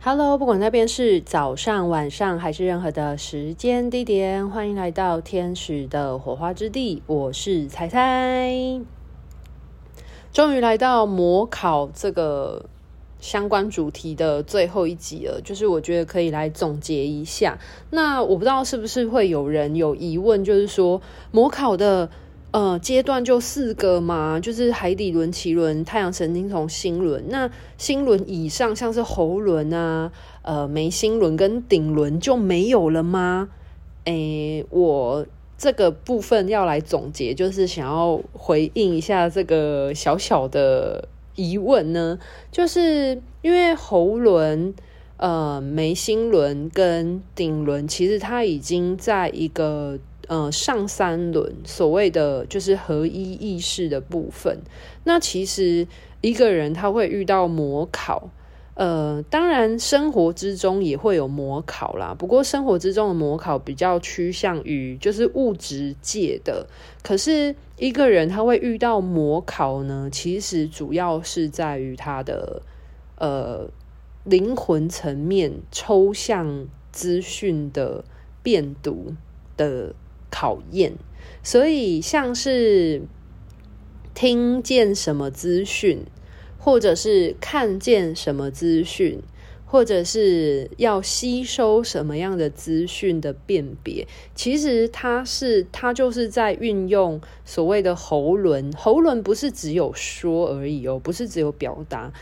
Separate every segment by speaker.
Speaker 1: Hello，不管那边是早上、晚上还是任何的时间地点，欢迎来到天使的火花之地。我是采采，终于来到模考这个相关主题的最后一集了。就是我觉得可以来总结一下。那我不知道是不是会有人有疑问，就是说模考的。呃，阶段就四个嘛，就是海底轮、脐轮、太阳神经丛、心轮。那心轮以上，像是喉轮啊、呃眉心轮跟顶轮就没有了吗？诶，我这个部分要来总结，就是想要回应一下这个小小的疑问呢，就是因为喉轮、呃眉心轮跟顶轮，其实它已经在一个。呃，上三轮所谓的就是合一意识的部分。那其实一个人他会遇到模考，呃，当然生活之中也会有模考啦。不过生活之中的模考比较趋向于就是物质界的。可是一个人他会遇到模考呢，其实主要是在于他的呃灵魂层面抽象资讯的变读的。考验，所以像是听见什么资讯，或者是看见什么资讯，或者是要吸收什么样的资讯的辨别，其实它是它就是在运用所谓的喉轮。喉轮不是只有说而已哦，不是只有表达，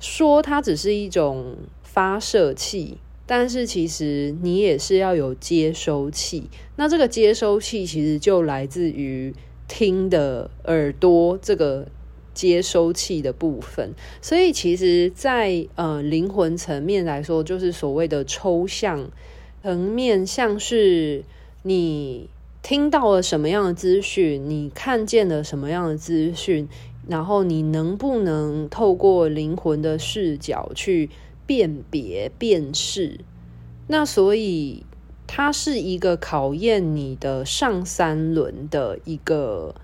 Speaker 1: 说它只是一种发射器。但是其实你也是要有接收器，那这个接收器其实就来自于听的耳朵这个接收器的部分。所以其实在，呃灵魂层面来说，就是所谓的抽象层面，像是你听到了什么样的资讯，你看见了什么样的资讯，然后你能不能透过灵魂的视角去。辨别、辨识，那所以它是一个考验你的上三轮的一个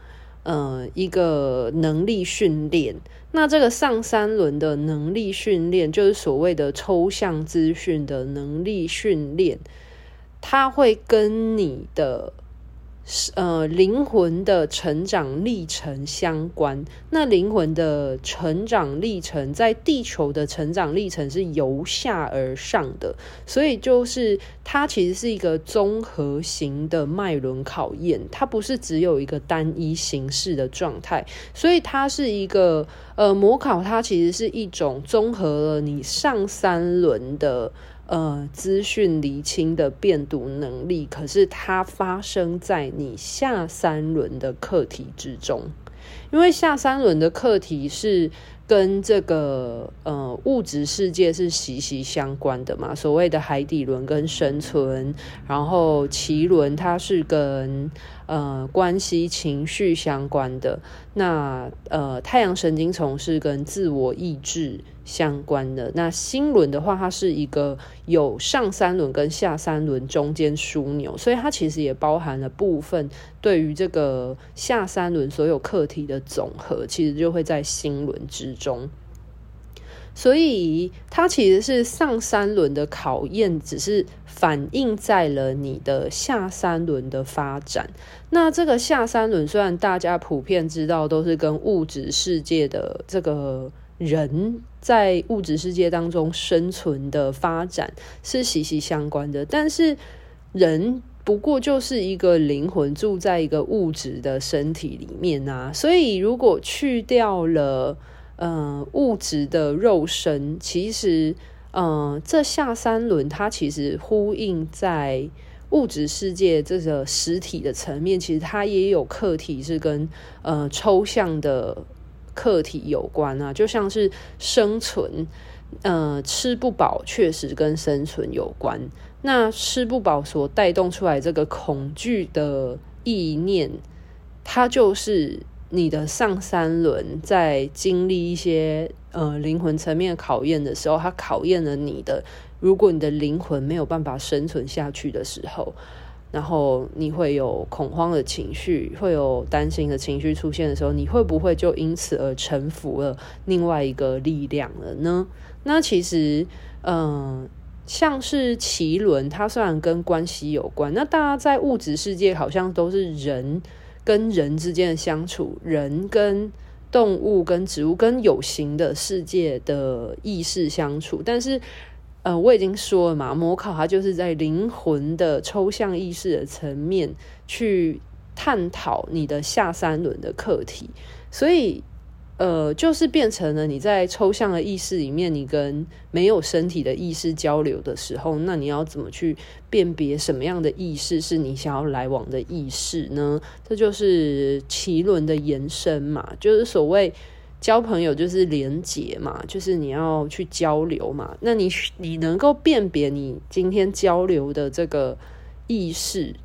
Speaker 1: 呃一个能力训练。那这个上三轮的能力训练，就是所谓的抽象资讯的能力训练，它会跟你的。呃，灵魂的成长历程相关。那灵魂的成长历程，在地球的成长历程是由下而上的，所以就是它其实是一个综合型的脉轮考验，它不是只有一个单一形式的状态，所以它是一个呃模考，它其实是一种综合了你上三轮的。呃，资讯厘清的辨读能力，可是它发生在你下三轮的课题之中，因为下三轮的课题是跟这个呃物质世界是息息相关的嘛，所谓的海底轮跟生存，然后脐轮它是跟呃关系情绪相关的，那呃太阳神经丛是跟自我意志。相关的。那心轮的话，它是一个有上三轮跟下三轮中间枢纽，所以它其实也包含了部分对于这个下三轮所有课题的总和，其实就会在心轮之中。所以它其实是上三轮的考验，只是反映在了你的下三轮的发展。那这个下三轮虽然大家普遍知道都是跟物质世界的这个。人在物质世界当中生存的发展是息息相关的，但是人不过就是一个灵魂住在一个物质的身体里面啊，所以如果去掉了呃物质的肉身，其实呃这下三轮它其实呼应在物质世界这个实体的层面，其实它也有课题是跟呃抽象的。课题有关啊，就像是生存，呃，吃不饱确实跟生存有关。那吃不饱所带动出来这个恐惧的意念，它就是你的上三轮在经历一些呃灵魂层面的考验的时候，它考验了你的。如果你的灵魂没有办法生存下去的时候。然后你会有恐慌的情绪，会有担心的情绪出现的时候，你会不会就因此而臣服了另外一个力量了呢？那其实，嗯、像是脐轮，它虽然跟关系有关，那大家在物质世界好像都是人跟人之间的相处，人跟动物、跟植物、跟有形的世界的意识相处，但是。呃，我已经说了嘛，模考它就是在灵魂的抽象意识的层面去探讨你的下三轮的课题，所以呃，就是变成了你在抽象的意识里面，你跟没有身体的意识交流的时候，那你要怎么去辨别什么样的意识是你想要来往的意识呢？这就是奇轮的延伸嘛，就是所谓。交朋友就是连结嘛，就是你要去交流嘛。那你你能够辨别你今天交流的这个意识，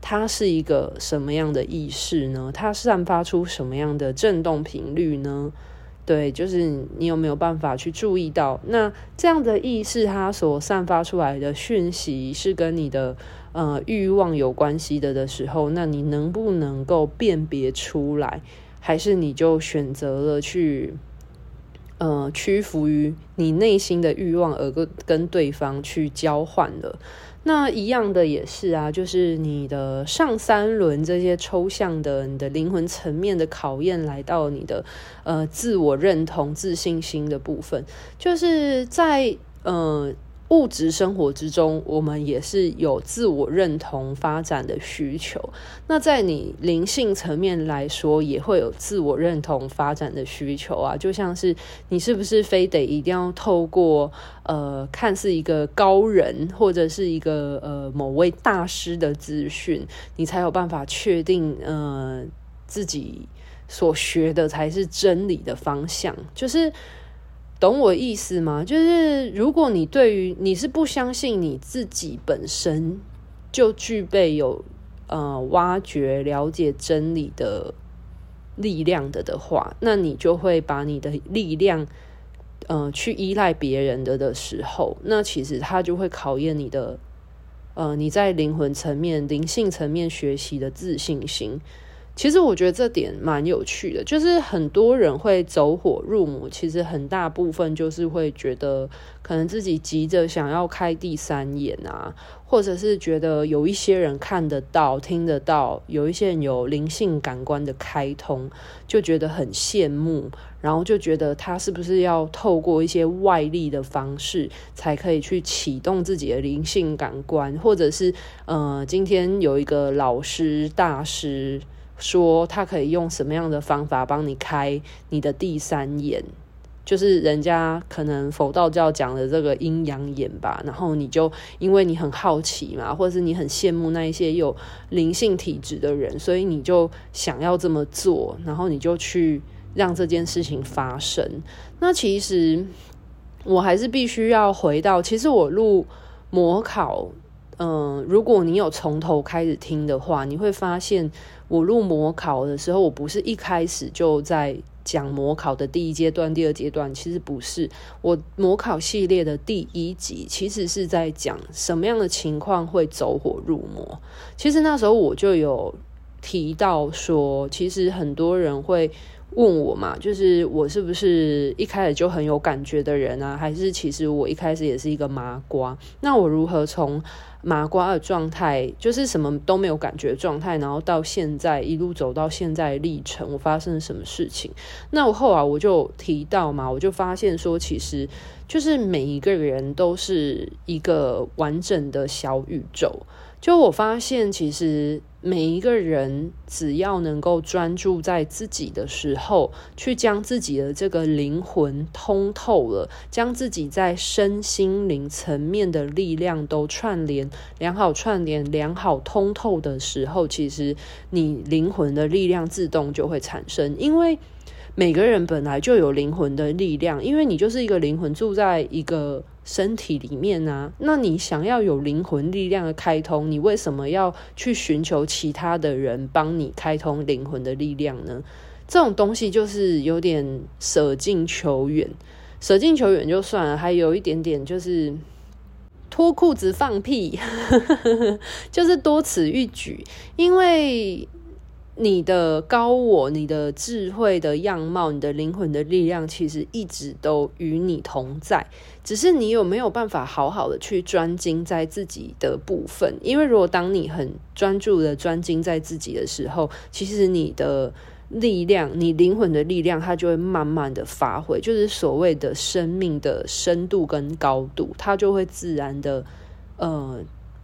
Speaker 1: 它是一个什么样的意识呢？它散发出什么样的振动频率呢？对，就是你有没有办法去注意到，那这样的意识它所散发出来的讯息是跟你的呃欲望有关系的的时候，那你能不能够辨别出来？还是你就选择了去，呃，屈服于你内心的欲望，而跟跟对方去交换了。那一样的也是啊，就是你的上三轮这些抽象的、你的灵魂层面的考验，来到你的呃自我认同、自信心的部分，就是在呃。物质生活之中，我们也是有自我认同发展的需求。那在你灵性层面来说，也会有自我认同发展的需求啊。就像是你是不是非得一定要透过呃，看似一个高人或者是一个呃某位大师的资讯，你才有办法确定呃自己所学的才是真理的方向？就是。懂我意思吗？就是如果你对于你是不相信你自己本身就具备有呃挖掘了解真理的力量的的话，那你就会把你的力量呃去依赖别人的的时候，那其实它就会考验你的呃你在灵魂层面、灵性层面学习的自信心。其实我觉得这点蛮有趣的，就是很多人会走火入魔，其实很大部分就是会觉得可能自己急着想要开第三眼啊，或者是觉得有一些人看得到、听得到，有一些人有灵性感官的开通，就觉得很羡慕，然后就觉得他是不是要透过一些外力的方式才可以去启动自己的灵性感官，或者是呃，今天有一个老师大师。说他可以用什么样的方法帮你开你的第三眼，就是人家可能佛道教讲的这个阴阳眼吧。然后你就因为你很好奇嘛，或者是你很羡慕那一些有灵性体质的人，所以你就想要这么做，然后你就去让这件事情发生。那其实我还是必须要回到，其实我录模考。嗯，如果你有从头开始听的话，你会发现我录模考的时候，我不是一开始就在讲模考的第一阶段、第二阶段，其实不是。我模考系列的第一集，其实是在讲什么样的情况会走火入魔。其实那时候我就有提到说，其实很多人会。问我嘛，就是我是不是一开始就很有感觉的人啊？还是其实我一开始也是一个麻瓜？那我如何从麻瓜的状态，就是什么都没有感觉的状态，然后到现在一路走到现在历程，我发生了什么事情？那我后来我就提到嘛，我就发现说，其实就是每一个人都是一个完整的小宇宙。就我发现，其实每一个人只要能够专注在自己的时候，去将自己的这个灵魂通透了，将自己在身心灵层面的力量都串联良好、串联良好、通透的时候，其实你灵魂的力量自动就会产生，因为。每个人本来就有灵魂的力量，因为你就是一个灵魂住在一个身体里面啊。那你想要有灵魂力量的开通，你为什么要去寻求其他的人帮你开通灵魂的力量呢？这种东西就是有点舍近求远，舍近求远就算了，还有一点点就是脱裤子放屁，就是多此一举，因为。你的高我、你的智慧的样貌、你的灵魂的力量，其实一直都与你同在，只是你有没有办法好好的去专精在自己的部分？因为如果当你很专注的专精在自己的时候，其实你的力量、你灵魂的力量，它就会慢慢的发挥，就是所谓的生命的深度跟高度，它就会自然的呃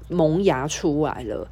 Speaker 1: 萌芽出来了。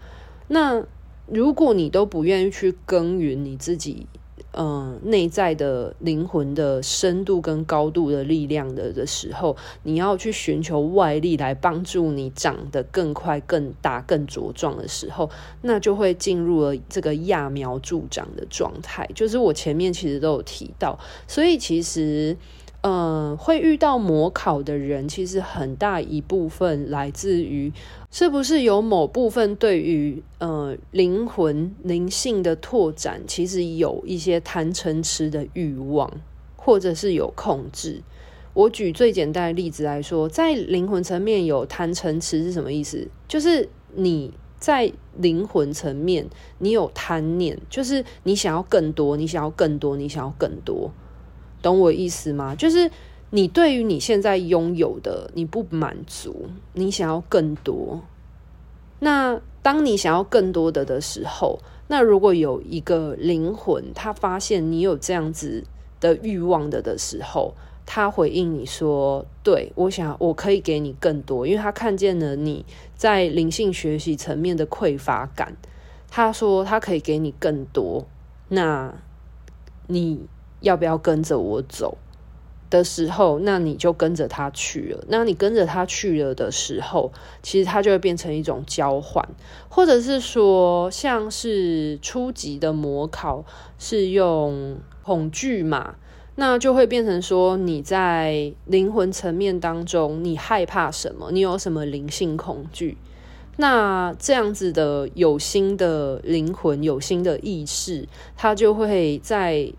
Speaker 1: 那如果你都不愿意去耕耘你自己，嗯、内在的灵魂的深度跟高度的力量的的时候，你要去寻求外力来帮助你长得更快、更大、更茁壮的时候，那就会进入了这个揠苗助长的状态。就是我前面其实都有提到，所以其实。呃，会遇到模考的人，其实很大一部分来自于是不是有某部分对于呃灵魂灵性的拓展，其实有一些贪嗔痴的欲望，或者是有控制。我举最简单的例子来说，在灵魂层面有贪嗔痴是什么意思？就是你在灵魂层面你有贪念，就是你想要更多，你想要更多，你想要更多。懂我意思吗？就是你对于你现在拥有的你不满足，你想要更多。那当你想要更多的的时候，那如果有一个灵魂，他发现你有这样子的欲望的的时候，他回应你说：“对，我想我可以给你更多，因为他看见了你在灵性学习层面的匮乏感。他说他可以给你更多。那你。”要不要跟着我走的时候，那你就跟着他去了。那你跟着他去了的时候，其实它就会变成一种交换，或者是说，像是初级的模考是用恐惧嘛，那就会变成说你在灵魂层面当中，你害怕什么？你有什么灵性恐惧？那这样子的有心的灵魂、有心的意识，它就会在。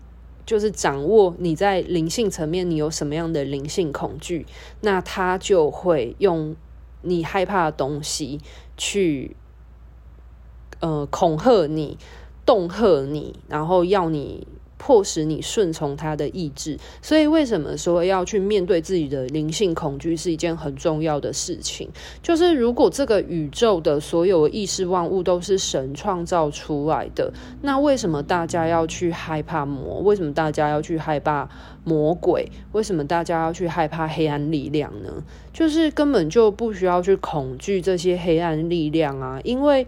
Speaker 1: 就是掌握你在灵性层面，你有什么样的灵性恐惧，那他就会用你害怕的东西去，呃，恐吓你、恫吓你，然后要你。迫使你顺从他的意志，所以为什么说要去面对自己的灵性恐惧是一件很重要的事情？就是如果这个宇宙的所有意识万物都是神创造出来的，那为什么大家要去害怕魔？为什么大家要去害怕魔鬼？为什么大家要去害怕黑暗力量呢？就是根本就不需要去恐惧这些黑暗力量啊，因为。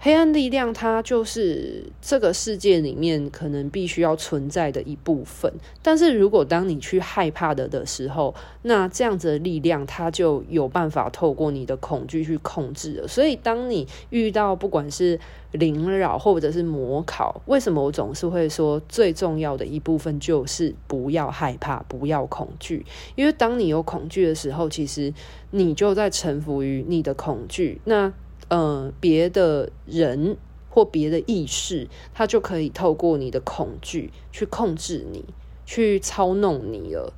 Speaker 1: 黑暗力量，它就是这个世界里面可能必须要存在的一部分。但是如果当你去害怕的的时候，那这样子的力量，它就有办法透过你的恐惧去控制了。所以，当你遇到不管是灵扰或者是魔考，为什么我总是会说最重要的一部分就是不要害怕，不要恐惧？因为当你有恐惧的时候，其实你就在臣服于你的恐惧。那呃，别的人或别的意识，他就可以透过你的恐惧去控制你，去操弄你了。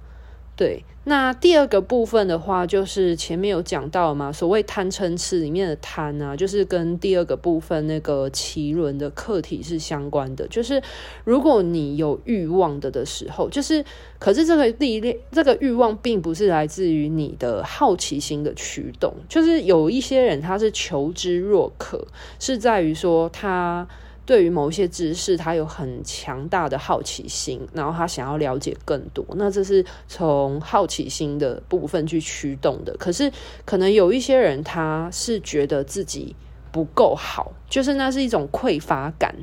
Speaker 1: 对，那第二个部分的话，就是前面有讲到嘛，所谓贪嗔痴里面的贪啊，就是跟第二个部分那个奇轮的课题是相关的。就是如果你有欲望的的时候，就是可是这个力量，这个欲望并不是来自于你的好奇心的驱动，就是有一些人他是求知若渴，是在于说他。对于某一些知识，他有很强大的好奇心，然后他想要了解更多，那这是从好奇心的部分去驱动的。可是，可能有一些人，他是觉得自己不够好，就是那是一种匮乏感，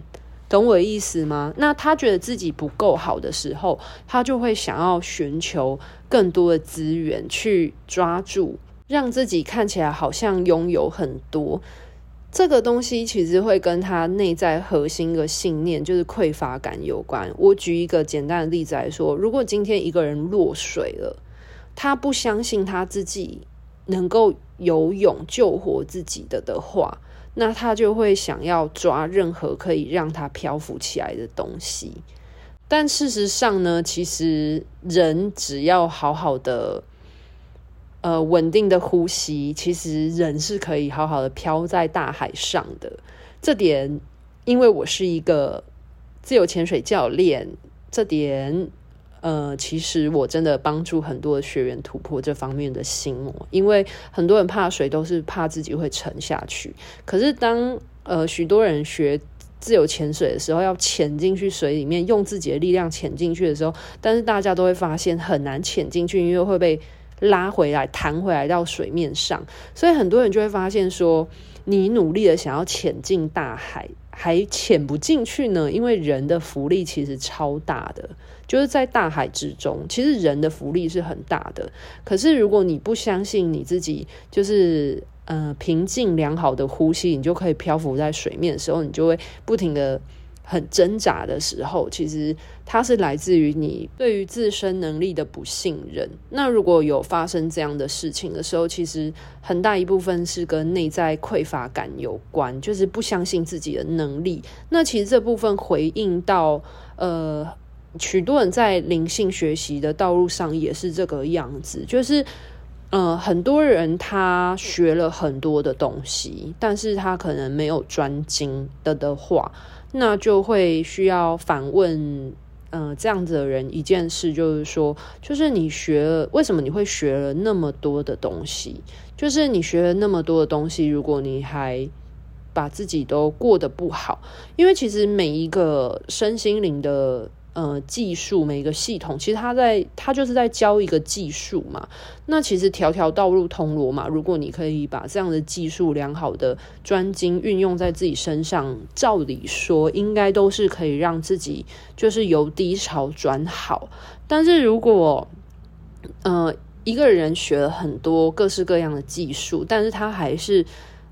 Speaker 1: 懂我的意思吗？那他觉得自己不够好的时候，他就会想要寻求更多的资源去抓住，让自己看起来好像拥有很多。这个东西其实会跟他内在核心的信念，就是匮乏感有关。我举一个简单的例子来说，如果今天一个人落水了，他不相信他自己能够游泳救活自己的的话，那他就会想要抓任何可以让他漂浮起来的东西。但事实上呢，其实人只要好好的。呃，稳定的呼吸，其实人是可以好好的飘在大海上的。这点，因为我是一个自由潜水教练，这点。呃，其实我真的帮助很多学员突破这方面的心魔，因为很多人怕水都是怕自己会沉下去。可是当呃许多人学自由潜水的时候，要潜进去水里面，用自己的力量潜进去的时候，但是大家都会发现很难潜进去，因为会被拉回来、弹回来到水面上。所以很多人就会发现说，你努力的想要潜进大海，还潜不进去呢，因为人的浮力其实超大的。就是在大海之中，其实人的浮力是很大的。可是如果你不相信你自己，就是呃平静良好的呼吸，你就可以漂浮在水面的时候，你就会不停的很挣扎的时候，其实它是来自于你对于自身能力的不信任。那如果有发生这样的事情的时候，其实很大一部分是跟内在匮乏感有关，就是不相信自己的能力。那其实这部分回应到呃。许多人在灵性学习的道路上也是这个样子，就是，呃，很多人他学了很多的东西，但是他可能没有专精的的话，那就会需要反问，呃，这样子的人一件事，就是说，就是你学了，为什么你会学了那么多的东西？就是你学了那么多的东西，如果你还把自己都过得不好，因为其实每一个身心灵的。呃，技术每一个系统，其实它在它就是在教一个技术嘛。那其实条条道路通罗马，如果你可以把这样的技术良好的专精运用在自己身上，照理说应该都是可以让自己就是由低潮转好。但是如果呃一个人学了很多各式各样的技术，但是他还是。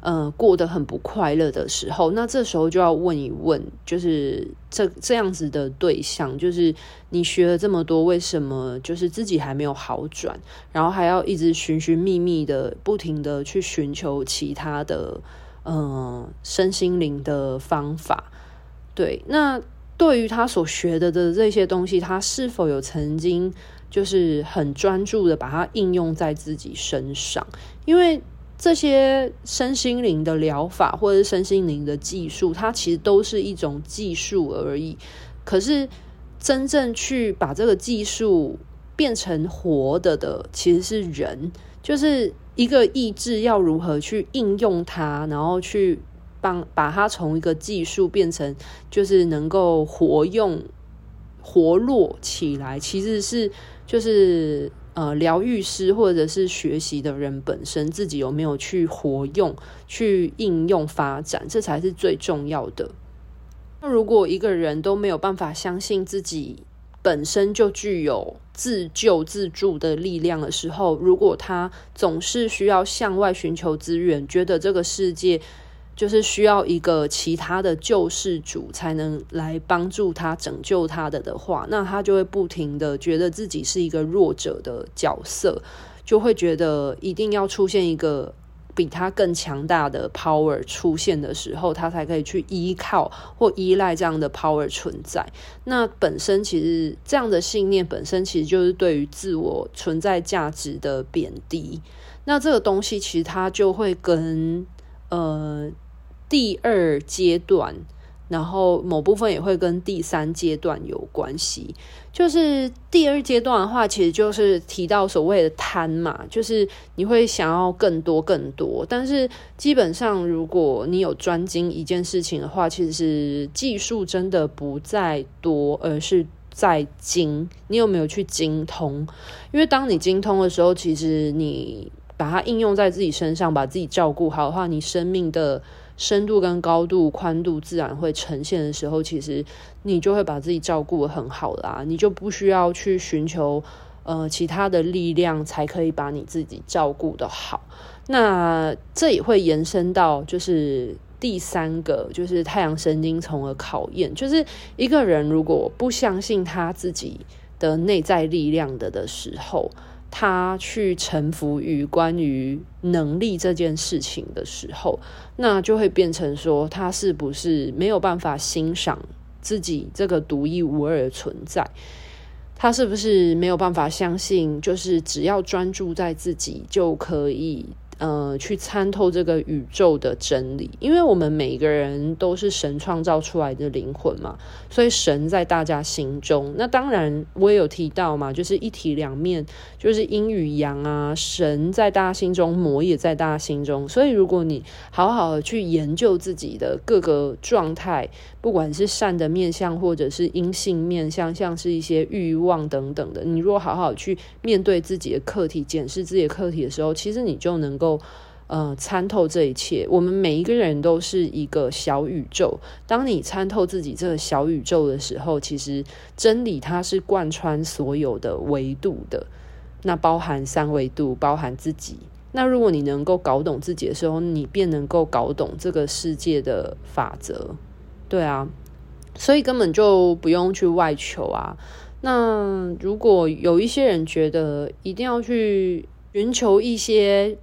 Speaker 1: 呃，过得很不快乐的时候，那这时候就要问一问，就是这这样子的对象，就是你学了这么多，为什么就是自己还没有好转，然后还要一直寻寻觅觅的，不停的去寻求其他的，呃，身心灵的方法。对，那对于他所学的的这些东西，他是否有曾经就是很专注的把它应用在自己身上？因为。这些身心灵的疗法，或者是身心灵的技术，它其实都是一种技术而已。可是，真正去把这个技术变成活的的，其实是人，就是一个意志要如何去应用它，然后去帮把它从一个技术变成，就是能够活用、活络起来，其实是就是。呃，疗愈师或者是学习的人本身自己有没有去活用、去应用、发展，这才是最重要的。那如果一个人都没有办法相信自己本身就具有自救自助的力量的时候，如果他总是需要向外寻求资源，觉得这个世界。就是需要一个其他的救世主才能来帮助他拯救他的的话，那他就会不停的觉得自己是一个弱者的角色，就会觉得一定要出现一个比他更强大的 power 出现的时候，他才可以去依靠或依赖这样的 power 存在。那本身其实这样的信念本身其实就是对于自我存在价值的贬低。那这个东西其实它就会跟呃。第二阶段，然后某部分也会跟第三阶段有关系。就是第二阶段的话，其实就是提到所谓的贪嘛，就是你会想要更多更多。但是基本上，如果你有专精一件事情的话，其实技术真的不在多，而是在精。你有没有去精通？因为当你精通的时候，其实你把它应用在自己身上，把自己照顾好的话，你生命的。深度跟高度、宽度自然会呈现的时候，其实你就会把自己照顾得很好啦，你就不需要去寻求呃其他的力量，才可以把你自己照顾得好。那这也会延伸到就是第三个，就是太阳神经丛的考验，就是一个人如果不相信他自己的内在力量的的时候。他去臣服于关于能力这件事情的时候，那就会变成说，他是不是没有办法欣赏自己这个独一无二的存在？他是不是没有办法相信，就是只要专注在自己就可以呃，去参透这个宇宙的真理，因为我们每个人都是神创造出来的灵魂嘛，所以神在大家心中。那当然，我也有提到嘛，就是一体两面，就是阴与阳啊。神在大家心中，魔也在大家心中。所以，如果你好好的去研究自己的各个状态，不管是善的面相，或者是阴性面相，像是一些欲望等等的，你如果好好去面对自己的课题，检视自己的课题的时候，其实你就能够。都呃参透这一切，我们每一个人都是一个小宇宙。当你参透自己这个小宇宙的时候，其实真理它是贯穿所有的维度的，那包含三维度，包含自己。那如果你能够搞懂自己的时候，你便能够搞懂这个世界的法则。对啊，所以根本就不用去外求啊。那如果有一些人觉得一定要去寻求一些。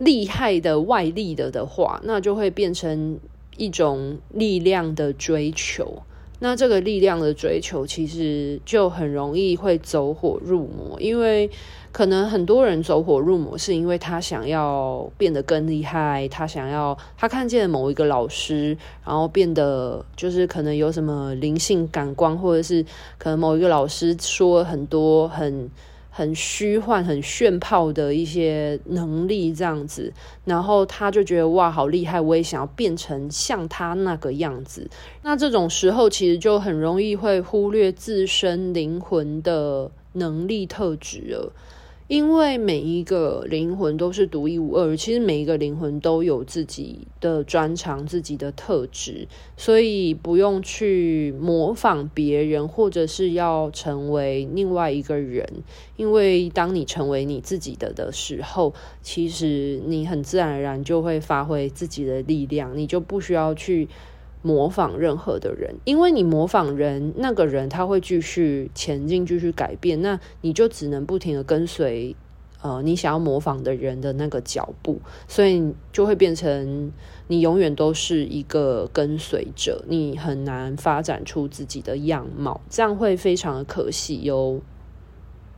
Speaker 1: 厉害的外力的的话，那就会变成一种力量的追求。那这个力量的追求，其实就很容易会走火入魔。因为可能很多人走火入魔，是因为他想要变得更厉害，他想要他看见某一个老师，然后变得就是可能有什么灵性感光，或者是可能某一个老师说很多很。很虚幻、很炫炮的一些能力，这样子，然后他就觉得哇，好厉害！我也想要变成像他那个样子。那这种时候，其实就很容易会忽略自身灵魂的能力特质了。因为每一个灵魂都是独一无二，其实每一个灵魂都有自己的专长、自己的特质，所以不用去模仿别人，或者是要成为另外一个人。因为当你成为你自己的的时候，其实你很自然而然就会发挥自己的力量，你就不需要去。模仿任何的人，因为你模仿人，那个人他会继续前进，继续改变，那你就只能不停的跟随，呃，你想要模仿的人的那个脚步，所以就会变成你永远都是一个跟随者，你很难发展出自己的样貌，这样会非常的可惜哟。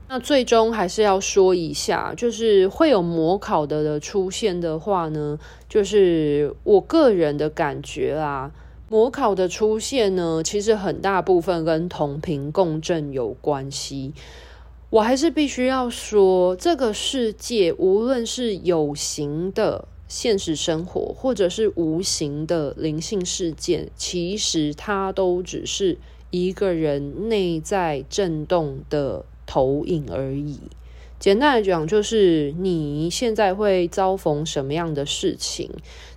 Speaker 1: 那最终还是要说一下，就是会有模考的的出现的话呢，就是我个人的感觉啊。模考的出现呢，其实很大部分跟同频共振有关系。我还是必须要说，这个世界无论是有形的现实生活，或者是无形的灵性事件，其实它都只是一个人内在震动的投影而已。简单来讲，就是你现在会遭逢什么样的事情，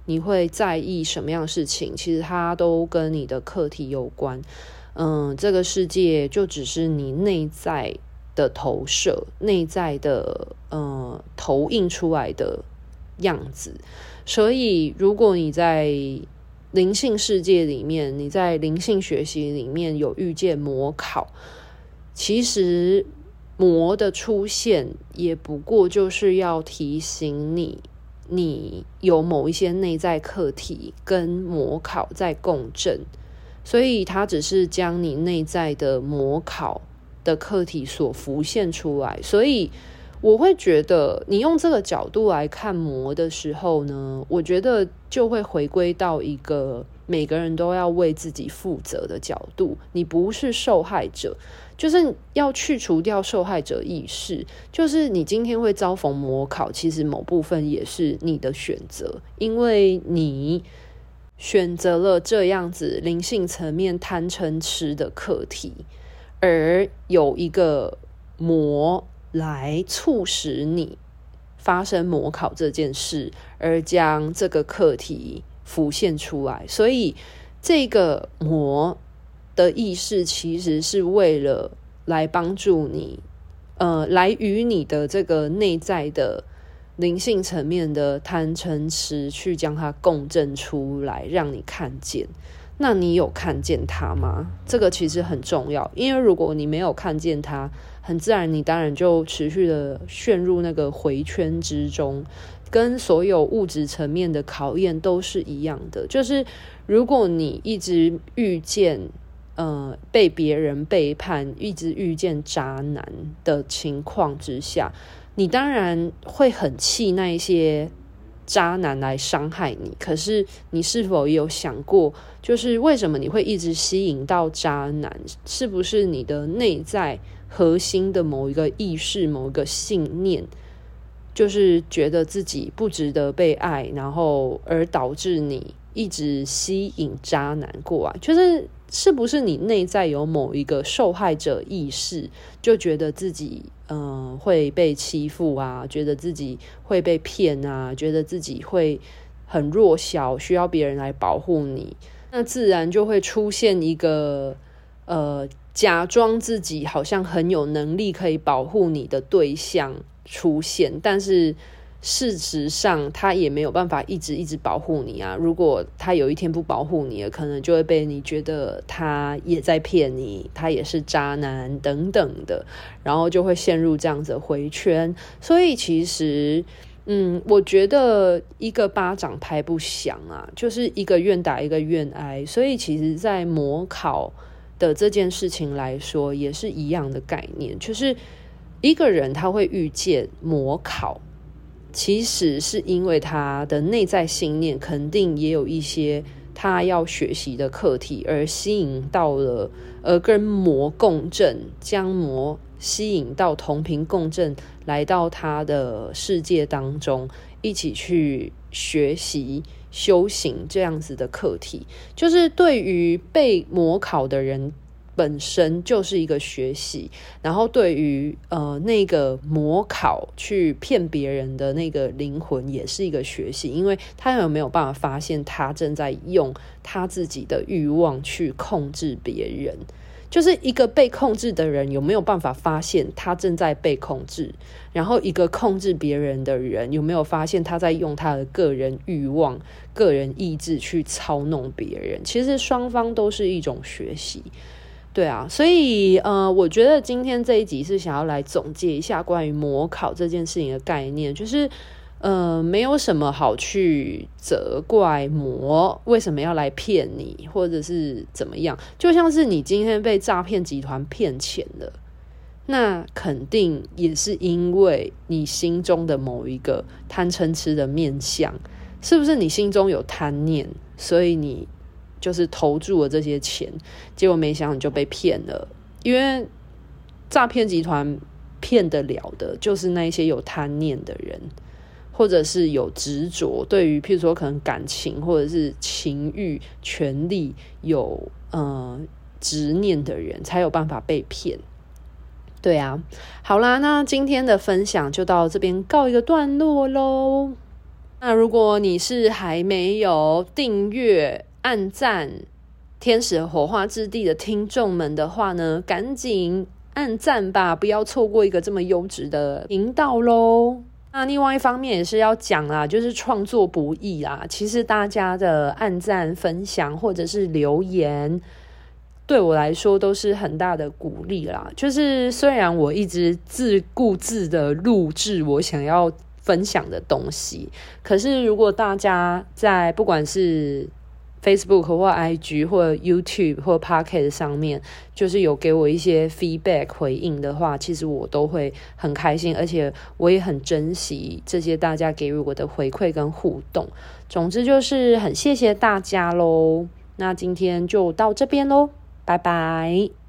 Speaker 1: 你会在意什么样的事情，其实它都跟你的课题有关。嗯，这个世界就只是你内在的投射，内在的嗯投影出来的样子。所以，如果你在灵性世界里面，你在灵性学习里面有遇见魔考，其实。魔的出现也不过就是要提醒你，你有某一些内在课题跟魔考在共振，所以它只是将你内在的魔考的课题所浮现出来。所以我会觉得，你用这个角度来看魔的时候呢，我觉得就会回归到一个每个人都要为自己负责的角度，你不是受害者。就是要去除掉受害者意识，就是你今天会遭逢魔考，其实某部分也是你的选择，因为你选择了这样子灵性层面贪嗔痴的课题，而有一个魔来促使你发生魔考这件事，而将这个课题浮现出来，所以这个魔。的意识其实是为了来帮助你，呃，来与你的这个内在的灵性层面的贪嗔痴去将它共振出来，让你看见。那你有看见它吗？这个其实很重要，因为如果你没有看见它，很自然你当然就持续的陷入那个回圈之中，跟所有物质层面的考验都是一样的。就是如果你一直遇见。呃，被别人背叛，一直遇见渣男的情况之下，你当然会很气那一些渣男来伤害你。可是你是否有想过，就是为什么你会一直吸引到渣男？是不是你的内在核心的某一个意识、某一个信念，就是觉得自己不值得被爱，然后而导致你一直吸引渣男过来？就是。是不是你内在有某一个受害者意识，就觉得自己嗯、呃、会被欺负啊，觉得自己会被骗啊，觉得自己会很弱小，需要别人来保护你，那自然就会出现一个呃假装自己好像很有能力可以保护你的对象出现，但是。事实上，他也没有办法一直一直保护你啊。如果他有一天不保护你了，可能就会被你觉得他也在骗你，他也是渣男等等的，然后就会陷入这样子的回圈。所以其实，嗯，我觉得一个巴掌拍不响啊，就是一个愿打一个愿挨。所以其实，在模考的这件事情来说，也是一样的概念，就是一个人他会遇见模考。其实是因为他的内在信念肯定也有一些他要学习的课题，而吸引到了，而跟魔共振，将魔吸引到同频共振，来到他的世界当中，一起去学习修行这样子的课题，就是对于被魔考的人。本身就是一个学习，然后对于呃那个模考去骗别人的那个灵魂也是一个学习，因为他有没有办法发现他正在用他自己的欲望去控制别人？就是一个被控制的人有没有办法发现他正在被控制？然后一个控制别人的人有没有发现他在用他的个人欲望、个人意志去操弄别人？其实双方都是一种学习。对啊，所以呃，我觉得今天这一集是想要来总结一下关于模考这件事情的概念，就是呃，没有什么好去责怪模为什么要来骗你，或者是怎么样，就像是你今天被诈骗集团骗钱了，那肯定也是因为你心中的某一个贪嗔痴的面相，是不是你心中有贪念，所以你。就是投注了这些钱，结果没想你就被骗了。因为诈骗集团骗得了的，就是那些有贪念的人，或者是有执着，对于譬如说可能感情或者是情欲、权力有呃执念的人，才有办法被骗。对啊，好啦，那今天的分享就到这边告一个段落喽。那如果你是还没有订阅，按赞天使火花之地的听众们的话呢，赶紧按赞吧，不要错过一个这么优质的频道喽。那另外一方面也是要讲啦，就是创作不易啦。其实大家的按赞、分享或者是留言，对我来说都是很大的鼓励啦。就是虽然我一直自顾自的录制我想要分享的东西，可是如果大家在不管是 Facebook 或 IG 或 YouTube 或 Pocket 上面，就是有给我一些 feedback 回应的话，其实我都会很开心，而且我也很珍惜这些大家给予我的回馈跟互动。总之就是很谢谢大家喽。那今天就到这边喽，拜拜。